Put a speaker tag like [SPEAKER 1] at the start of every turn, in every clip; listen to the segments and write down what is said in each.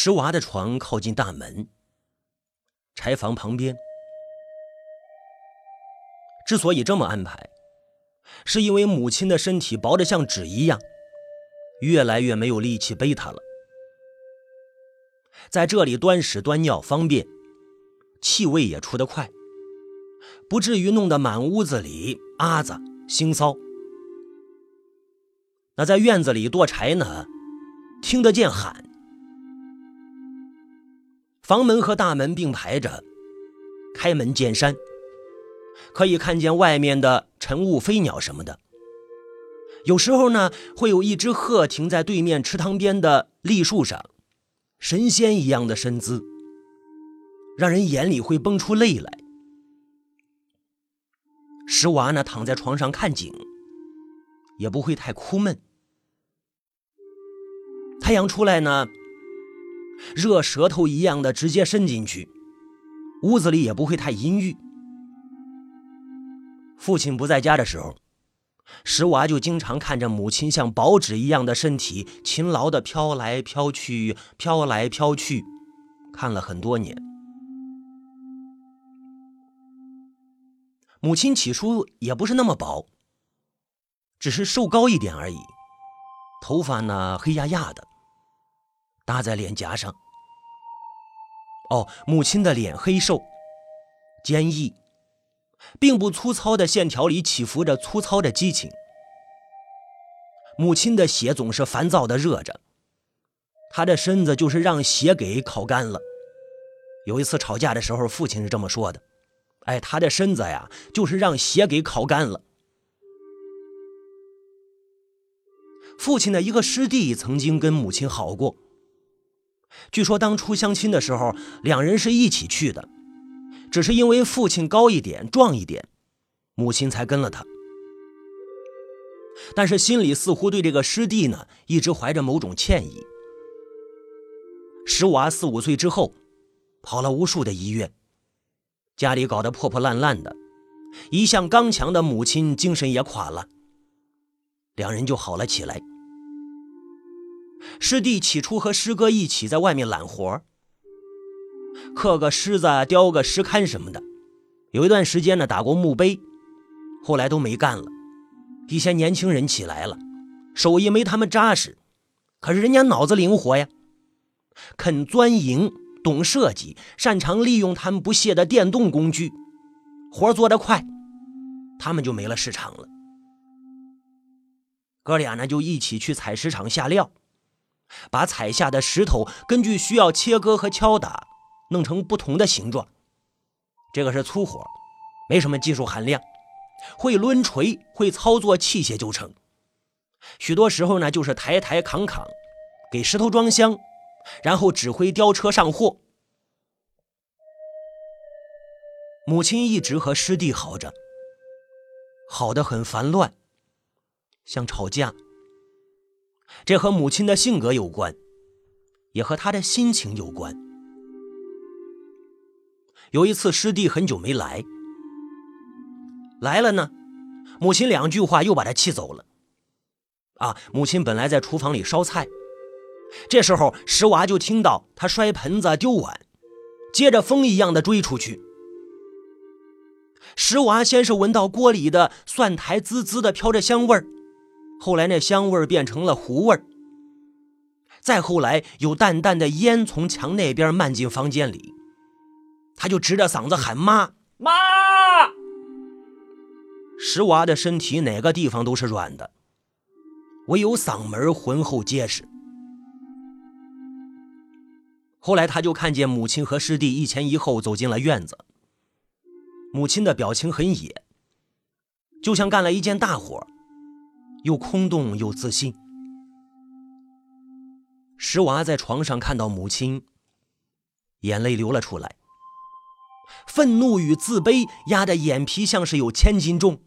[SPEAKER 1] 石娃的床靠近大门，柴房旁边。之所以这么安排，是因为母亲的身体薄得像纸一样，越来越没有力气背她了。在这里端屎端尿方便，气味也出得快，不至于弄得满屋子里阿子腥骚。那在院子里剁柴呢，听得见喊。房门和大门并排着，开门见山，可以看见外面的晨雾、飞鸟什么的。有时候呢，会有一只鹤停在对面池塘边的栗树上。神仙一样的身姿，让人眼里会蹦出泪来。石娃呢，躺在床上看景，也不会太哭闷。太阳出来呢，热舌头一样的直接伸进去，屋子里也不会太阴郁。父亲不在家的时候。石娃就经常看着母亲像薄纸一样的身体，勤劳地飘来飘去，飘来飘去，看了很多年。母亲起初也不是那么薄，只是瘦高一点而已，头发呢黑压压的，搭在脸颊上。哦，母亲的脸黑瘦，坚毅。并不粗糙的线条里起伏着粗糙的激情。母亲的血总是烦躁的热着，她的身子就是让血给烤干了。有一次吵架的时候，父亲是这么说的：“哎，她的身子呀，就是让血给烤干了。”父亲的一个师弟曾经跟母亲好过，据说当初相亲的时候，两人是一起去的。只是因为父亲高一点、壮一点，母亲才跟了他。但是心里似乎对这个师弟呢，一直怀着某种歉意。石娃四五岁之后，跑了无数的医院，家里搞得破破烂烂的，一向刚强的母亲精神也垮了，两人就好了起来。师弟起初和师哥一起在外面揽活刻个狮子、雕个石龛什么的，有一段时间呢打过墓碑，后来都没干了。一些年轻人起来了，手艺没他们扎实，可是人家脑子灵活呀，肯钻营，懂设计，擅长利用他们不懈的电动工具，活做得快，他们就没了市场了。哥俩呢就一起去采石场下料，把采下的石头根据需要切割和敲打。弄成不同的形状，这个是粗活，没什么技术含量，会抡锤、会操作器械就成。许多时候呢，就是抬抬扛扛，给石头装箱，然后指挥吊车上货。母亲一直和师弟好着，好的很烦乱，像吵架。这和母亲的性格有关，也和他的心情有关。有一次，师弟很久没来，来了呢，母亲两句话又把他气走了。啊，母亲本来在厨房里烧菜，这时候石娃就听到他摔盆子、丢碗，接着风一样的追出去。石娃先是闻到锅里的蒜苔滋滋的飘着香味儿，后来那香味儿变成了糊味儿，再后来有淡淡的烟从墙那边漫进房间里。他就直着嗓子喊妈妈，石娃的身体哪个地方都是软的，唯有嗓门浑厚结实。后来他就看见母亲和师弟一前一后走进了院子，母亲的表情很野，就像干了一件大活，又空洞又自信。石娃在床上看到母亲，眼泪流了出来。愤怒与自卑压得眼皮像是有千斤重。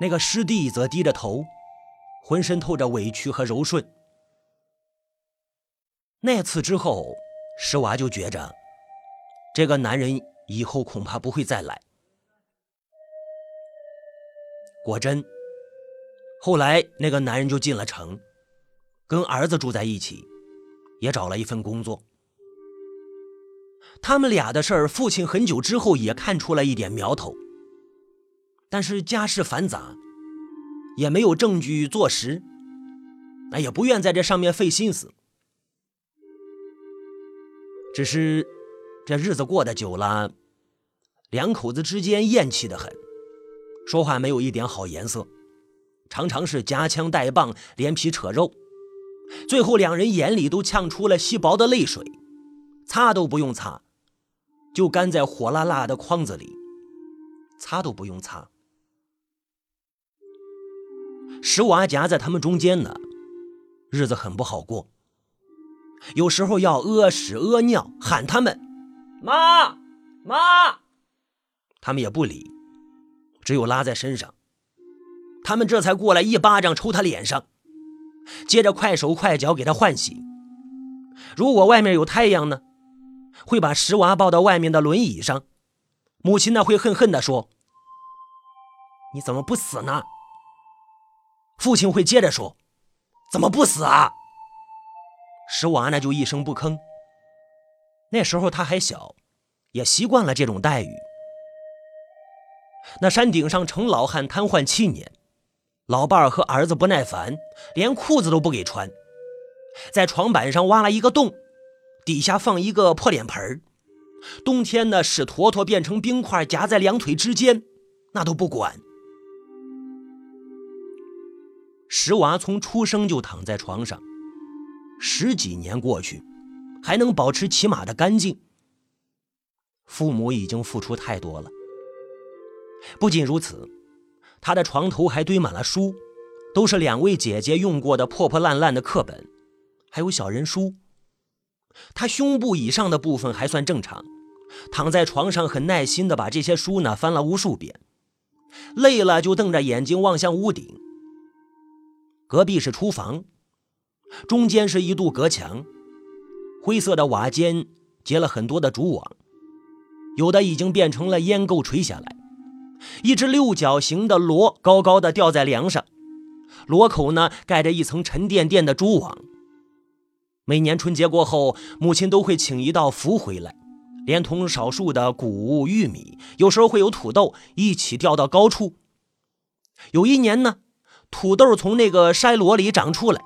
[SPEAKER 1] 那个师弟则低着头，浑身透着委屈和柔顺。那次之后，石娃就觉着，这个男人以后恐怕不会再来。果真，后来那个男人就进了城，跟儿子住在一起，也找了一份工作。他们俩的事儿，父亲很久之后也看出了一点苗头，但是家事繁杂，也没有证据坐实，那也不愿在这上面费心思。只是这日子过得久了，两口子之间厌气的很，说话没有一点好颜色，常常是夹枪带棒，连皮扯肉，最后两人眼里都呛出了稀薄的泪水，擦都不用擦。就干在火辣辣的筐子里，擦都不用擦。石娃夹在他们中间呢，日子很不好过。有时候要屙屎屙尿，喊他们“妈妈”，他们也不理，只有拉在身上。他们这才过来一巴掌抽他脸上，接着快手快脚给他换洗。如果外面有太阳呢？会把石娃抱到外面的轮椅上，母亲呢会恨恨地说：“你怎么不死呢？”父亲会接着说：“怎么不死啊？”石娃呢就一声不吭。那时候他还小，也习惯了这种待遇。那山顶上程老汉瘫痪七年，老伴儿和儿子不耐烦，连裤子都不给穿，在床板上挖了一个洞。底下放一个破脸盆儿冬天呢，使坨坨变成冰块夹在两腿之间，那都不管。石娃从出生就躺在床上，十几年过去，还能保持起码的干净。父母已经付出太多了。不仅如此，他的床头还堆满了书，都是两位姐姐用过的破破烂烂的课本，还有小人书。他胸部以上的部分还算正常，躺在床上很耐心地把这些书呢翻了无数遍，累了就瞪着眼睛望向屋顶。隔壁是厨房，中间是一堵隔墙，灰色的瓦间结了很多的竹网，有的已经变成了烟垢垂下来。一只六角形的螺高高的吊在梁上，螺口呢盖着一层沉甸甸的蛛网。每年春节过后，母亲都会请一道符回来，连同少数的谷物、玉米，有时候会有土豆一起吊到高处。有一年呢，土豆从那个筛箩里长出来，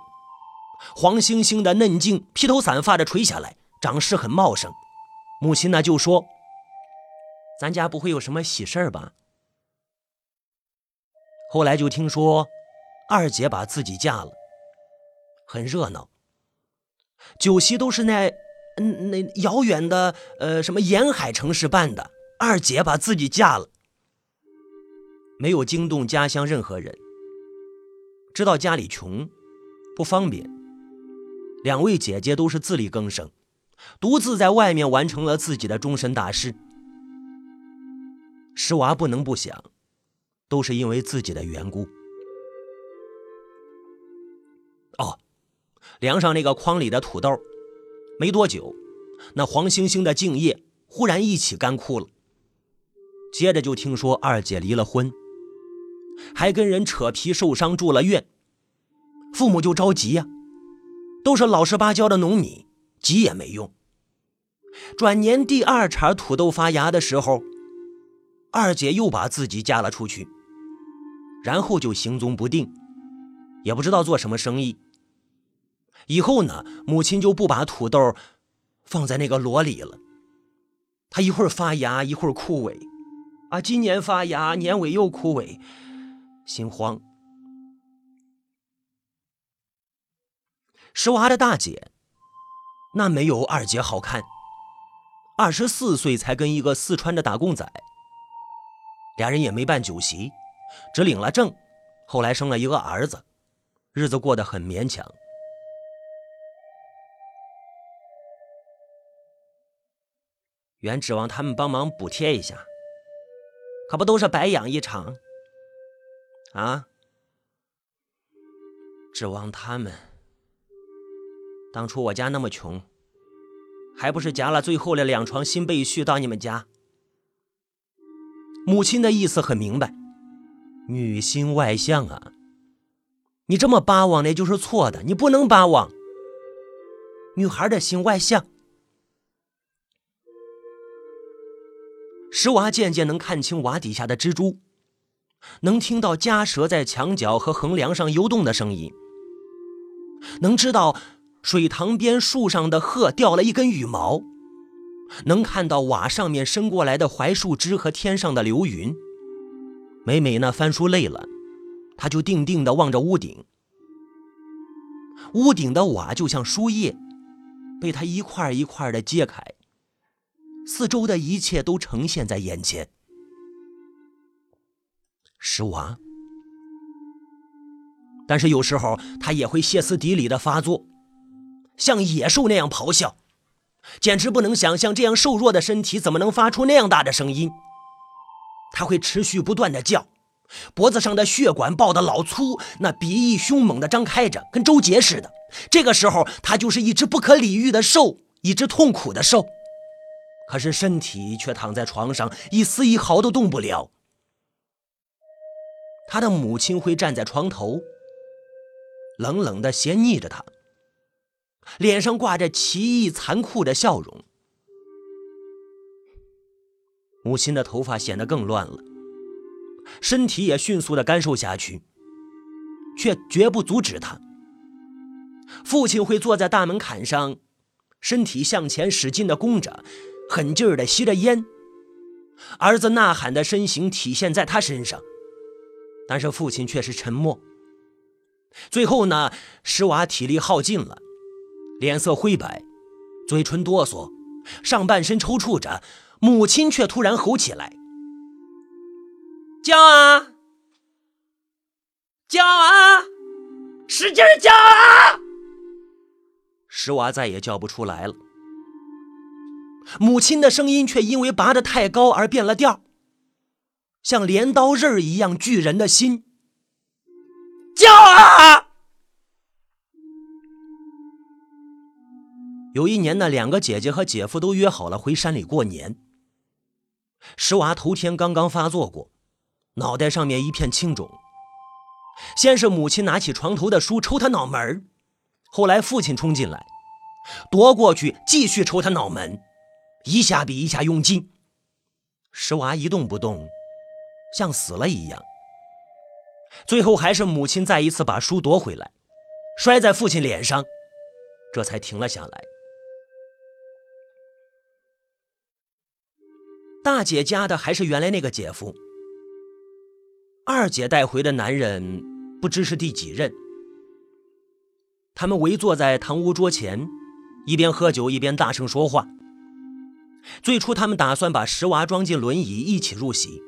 [SPEAKER 1] 黄星星的嫩茎，披头散发的垂下来，长势很茂盛。母亲呢就说：“咱家不会有什么喜事儿吧？”后来就听说二姐把自己嫁了，很热闹。酒席都是那，嗯，那遥远的，呃，什么沿海城市办的。二姐把自己嫁了，没有惊动家乡任何人。知道家里穷，不方便。两位姐姐都是自力更生，独自在外面完成了自己的终身大事。石娃不能不想，都是因为自己的缘故。哦。梁上那个筐里的土豆，没多久，那黄星星的茎叶忽然一起干枯了。接着就听说二姐离了婚，还跟人扯皮受伤住了院，父母就着急呀。都是老实巴交的农民，急也没用。转年第二茬土豆发芽的时候，二姐又把自己嫁了出去，然后就行踪不定，也不知道做什么生意。以后呢，母亲就不把土豆放在那个箩里了。它一会儿发芽，一会儿枯萎，啊，今年发芽，年尾又枯萎，心慌。石娃的大姐，那没有二姐好看，二十四岁才跟一个四川的打工仔，俩人也没办酒席，只领了证，后来生了一个儿子，日子过得很勉强。原指望他们帮忙补贴一下，可不都是白养一场啊！指望他们，当初我家那么穷，还不是夹了最后的两床新被絮到你们家？母亲的意思很明白，女心外向啊！你这么巴望那就是错的，你不能巴望。女孩的心外向。石娃渐渐能看清瓦底下的蜘蛛，能听到家蛇在墙角和横梁上游动的声音，能知道水塘边树上的鹤掉了一根羽毛，能看到瓦上面伸过来的槐树枝和天上的流云。每每那翻书累了，他就定定地望着屋顶，屋顶的瓦就像书页，被他一块一块地揭开，四周的一切都呈现在眼前。石娃，但是有时候他也会歇斯底里的发作，像野兽那样咆哮，简直不能想象这样瘦弱的身体怎么能发出那样大的声音。他会持续不断的叫，脖子上的血管爆得老粗，那鼻翼凶猛的张开着，跟周杰似的。这个时候，他就是一只不可理喻的兽，一只痛苦的兽。可是身体却躺在床上，一丝一毫都动不了。他的母亲会站在床头，冷冷的斜睨着他，脸上挂着奇异残酷的笑容。母亲的头发显得更乱了，身体也迅速的干瘦下去，却绝不阻止他。父亲会坐在大门槛上，身体向前使劲的弓着，狠劲儿的吸着烟。儿子呐喊的身形体现在他身上，但是父亲却是沉默。最后呢，石娃体力耗尽了，脸色灰白，嘴唇哆嗦，上半身抽搐着。母亲却突然吼起来：“叫啊，叫啊，使劲叫啊！”石娃再也叫不出来了。母亲的声音却因为拔得太高而变了调，像镰刀刃一样巨人的心。叫啊！有一年呢，两个姐姐和姐夫都约好了回山里过年。石娃头天刚刚发作过，脑袋上面一片青肿。先是母亲拿起床头的书抽他脑门后来父亲冲进来，夺过去继续抽他脑门，一下比一下用劲。石娃一动不动，像死了一样。最后还是母亲再一次把书夺回来，摔在父亲脸上，这才停了下来。大姐家的还是原来那个姐夫，二姐带回的男人不知是第几任。他们围坐在堂屋桌前，一边喝酒一边大声说话。最初他们打算把石娃装进轮椅一起入席，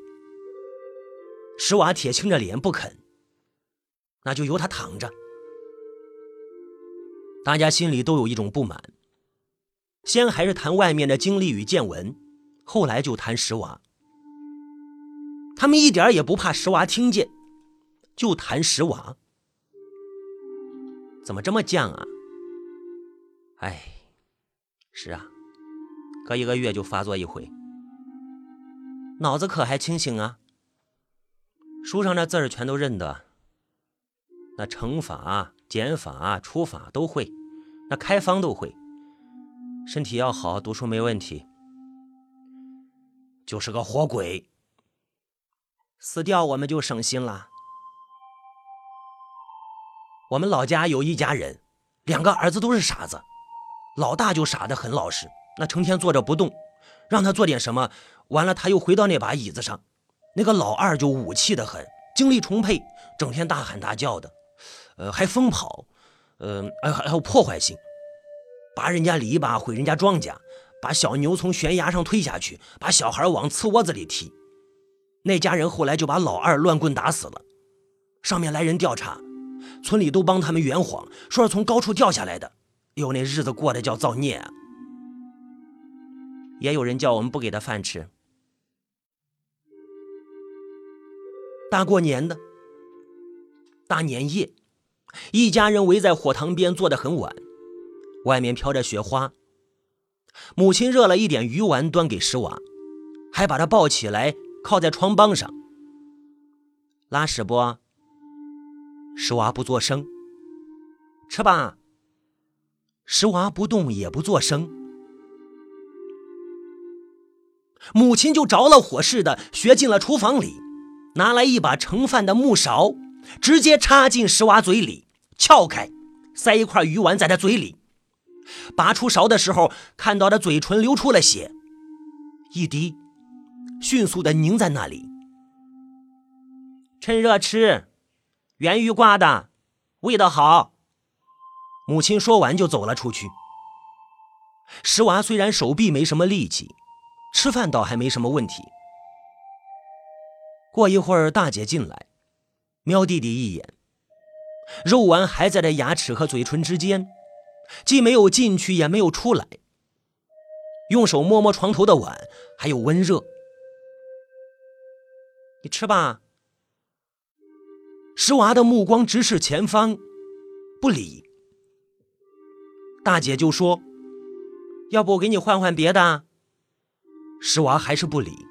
[SPEAKER 1] 石娃铁青着脸不肯，那就由他躺着。大家心里都有一种不满，先还是谈外面的经历与见闻。后来就谈石娃，他们一点也不怕石娃听见，就谈石娃。怎么这么犟啊？哎，是啊，隔一个月就发作一回，脑子可还清醒啊？书上那字儿全都认得，那乘法、减法、除法都会，那开方都会，身体要好，读书没问题。就是个活鬼，死掉我们就省心了。我们老家有一家人，两个儿子都是傻子，老大就傻得很老实，那成天坐着不动，让他做点什么，完了他又回到那把椅子上。那个老二就武气的很，精力充沛，整天大喊大叫的，呃，还疯跑，呃，还还有破坏性，拔人家篱笆，毁人家庄稼。把小牛从悬崖上推下去，把小孩往刺窝子里踢。那家人后来就把老二乱棍打死了。上面来人调查，村里都帮他们圆谎，说是从高处掉下来的。哟，那日子过得叫造孽啊！也有人叫我们不给他饭吃。大过年的，大年夜，一家人围在火塘边坐得很晚，外面飘着雪花。母亲热了一点鱼丸端给石娃，还把他抱起来靠在床帮上。拉屎不？石娃不作声。吃吧。石娃不动也不作声，母亲就着了火似的学进了厨房里，拿来一把盛饭的木勺，直接插进石娃嘴里，撬开，塞一块鱼丸在他嘴里。拔出勺的时候，看到他嘴唇流出了血，一滴，迅速的凝在那里。趁热吃，原鱼挂的，味道好。母亲说完就走了出去。石娃虽然手臂没什么力气，吃饭倒还没什么问题。过一会儿，大姐进来，瞄弟弟一眼，肉丸还在这牙齿和嘴唇之间，既没有进去，也没有出来。用手摸摸床头的碗，还有温热。你吃吧。石娃的目光直视前方，不理。大姐就说：“要不我给你换换别的。”石娃还是不理。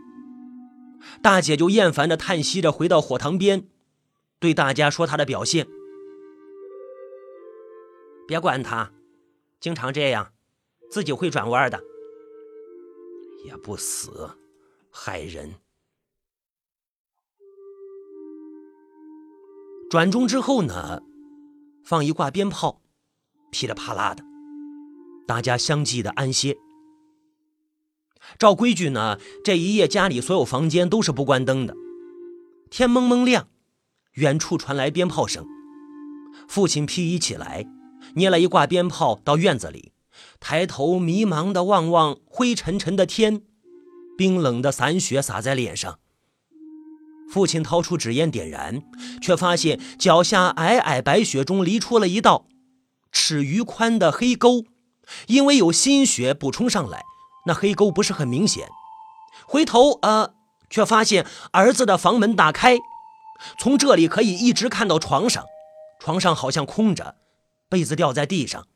[SPEAKER 1] 大姐就厌烦的叹息着，回到火塘边，对大家说她的表现：“别管他，经常这样，自己会转弯的。也不死，害人。”转钟之后呢，放一挂鞭炮，噼里啪啦的。大家相继的安歇。照规矩呢，这一夜家里所有房间都是不关灯的。天蒙蒙亮，远处传来鞭炮声。父亲披衣起来，捏了一挂鞭炮到院子里，抬头迷茫的望望灰沉沉的天，冰冷的散雪洒在脸上。父亲掏出纸烟点燃，却发现脚下皑皑白雪中离出了一道尺余宽的黑沟。因为有新雪补充上来，那黑沟不是很明显。回头呃，却发现儿子的房门打开，从这里可以一直看到床上，床上好像空着，被子掉在地上。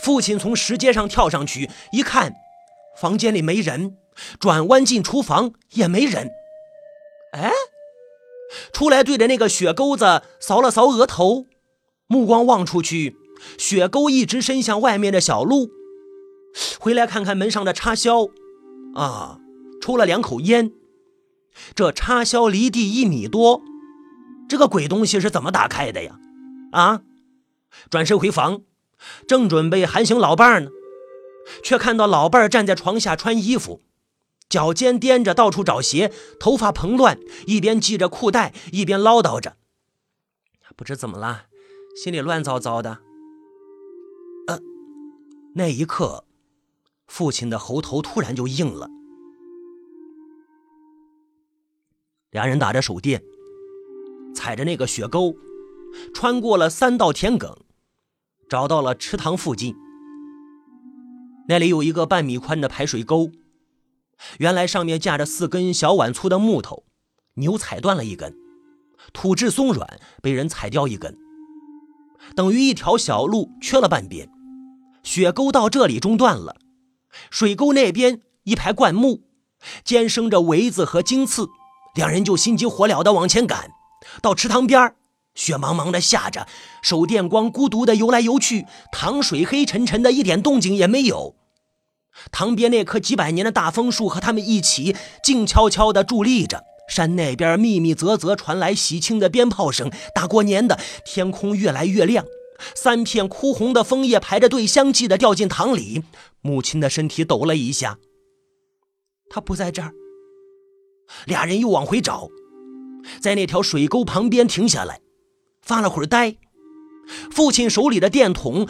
[SPEAKER 1] 父亲从石阶上跳上去一看，房间里没人，转弯进厨房也没人。哎，出来对着那个雪沟子扫了扫额头，目光望出去。雪沟一直伸向外面的小路，回来看看门上的插销，啊，抽了两口烟。这插销离地一米多，这个鬼东西是怎么打开的呀？啊！转身回房，正准备喊醒老伴儿呢，却看到老伴儿站在床下穿衣服，脚尖颠着到处找鞋，头发蓬乱，一边系着裤带，一边唠叨着：“不知怎么了，心里乱糟糟的。”呃那一刻，父亲的喉头突然就硬了。俩人打着手电，踩着那个雪沟，穿过了三道田埂，找到了池塘附近。那里有一个半米宽的排水沟，原来上面架着四根小碗粗的木头，牛踩断了一根，土质松软，被人踩掉一根，等于一条小路缺了半边。雪沟到这里中断了，水沟那边一排灌木，尖生着苇子和荆刺，两人就心急火燎地往前赶。到池塘边雪茫茫的下着，手电光孤独的游来游去，塘水黑沉沉的，一点动静也没有。塘边那棵几百年的大枫树和他们一起静悄悄地伫立着。山那边密密啧啧传来喜庆的鞭炮声，大过年的，天空越来越亮。三片枯红的枫叶排着队，相继的掉进塘里。母亲的身体抖了一下。他不在这儿。俩人又往回找，在那条水沟旁边停下来，发了会儿呆。父亲手里的电筒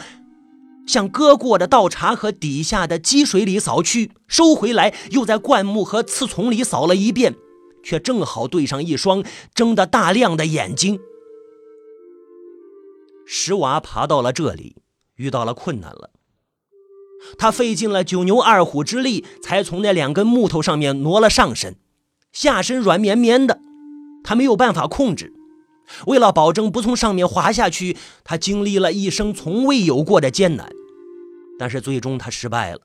[SPEAKER 1] 向割过的稻茬和底下的积水里扫去，收回来，又在灌木和刺丛里扫了一遍，却正好对上一双睁得大亮的眼睛。石娃爬到了这里，遇到了困难了。他费尽了九牛二虎之力，才从那两根木头上面挪了上身，下身软绵绵的，他没有办法控制。为了保证不从上面滑下去，他经历了一生从未有过的艰难，但是最终他失败了。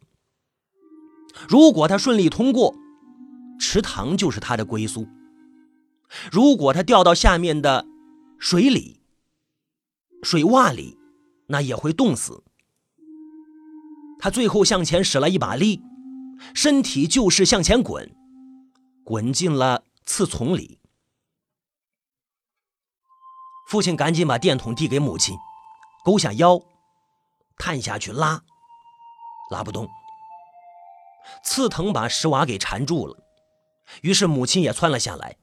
[SPEAKER 1] 如果他顺利通过，池塘就是他的归宿；如果他掉到下面的水里，水洼里，那也会冻死。他最后向前使了一把力，身体就是向前滚，滚进了刺丛里。父亲赶紧把电筒递给母亲，勾下腰，探下去拉，拉不动。刺藤把石娃给缠住了，于是母亲也窜了下来，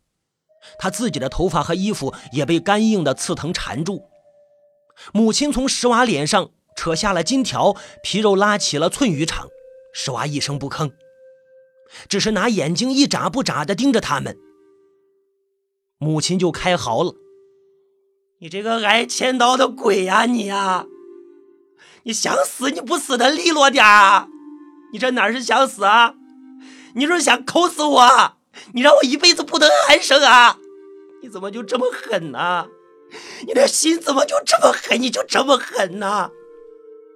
[SPEAKER 1] 她自己的头发和衣服也被干硬的刺藤缠住。母亲从石娃脸上扯下了金条，皮肉拉起了寸余长。石娃一声不吭，只是拿眼睛一眨不眨地盯着他们。母亲就开嚎了：“你这个挨千刀的鬼呀，你呀！你想死你不死的利落点啊！你这哪是想死啊？你是想抠死我？你让我一辈子不得安生啊！你怎么就这么狠呢？”你的心怎么就这么狠？你就这么狠呢？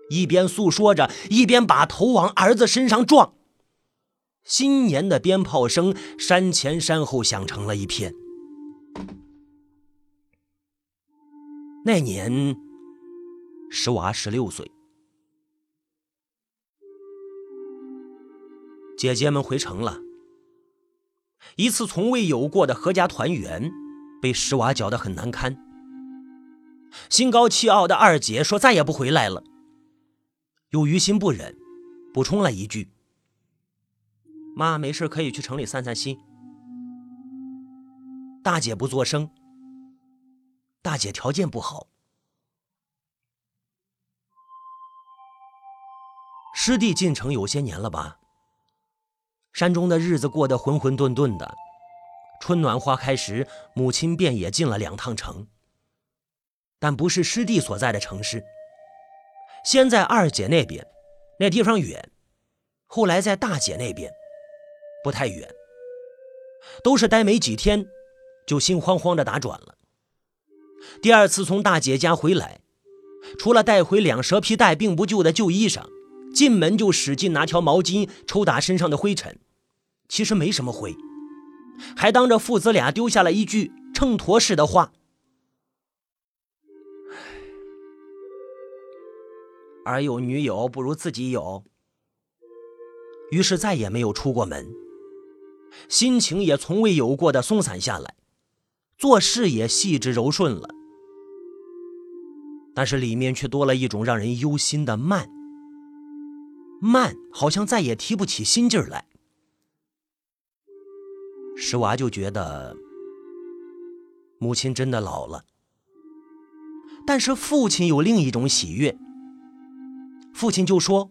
[SPEAKER 1] 一边诉说着，一边把头往儿子身上撞。新年的鞭炮声山前山后响成了一片。那年，石娃十六岁，姐姐们回城了。一次从未有过的合家团圆，被石娃搅得很难堪。心高气傲的二姐说：“再也不回来了。”又于心不忍，补充了一句：“妈没事可以去城里散散心。”大姐不作声。大姐条件不好，师弟进城有些年了吧？山中的日子过得浑浑沌沌的。春暖花开时，母亲便也进了两趟城。但不是师弟所在的城市。先在二姐那边，那地方远；后来在大姐那边，不太远。都是待没几天，就心慌慌的打转了。第二次从大姐家回来，除了带回两蛇皮袋并不旧的旧衣裳，进门就使劲拿条毛巾抽打身上的灰尘。其实没什么灰，还当着父子俩丢下了一句秤砣似的话。儿有女友不如自己有，于是再也没有出过门，心情也从未有过的松散下来，做事也细致柔顺了，但是里面却多了一种让人忧心的慢，慢，好像再也提不起心劲儿来。石娃就觉得母亲真的老了，但是父亲有另一种喜悦。父亲就说：“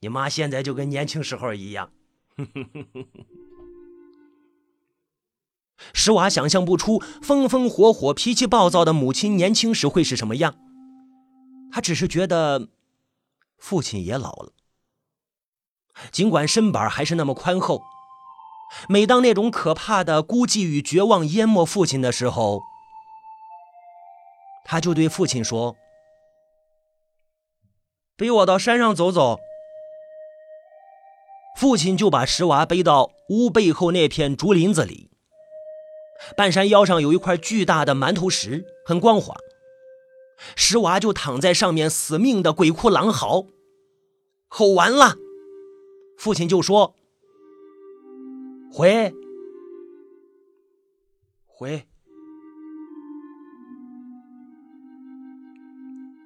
[SPEAKER 1] 你妈现在就跟年轻时候一样。” 石娃想象不出风风火火、脾气暴躁的母亲年轻时会是什么样。他只是觉得父亲也老了，尽管身板还是那么宽厚。每当那种可怕的孤寂与绝望淹没父亲的时候，他就对父亲说。背我到山上走走。父亲就把石娃背到屋背后那片竹林子里。半山腰上有一块巨大的馒头石，很光滑。石娃就躺在上面，死命的鬼哭狼嚎。吼完了，父亲就说：“回，回。”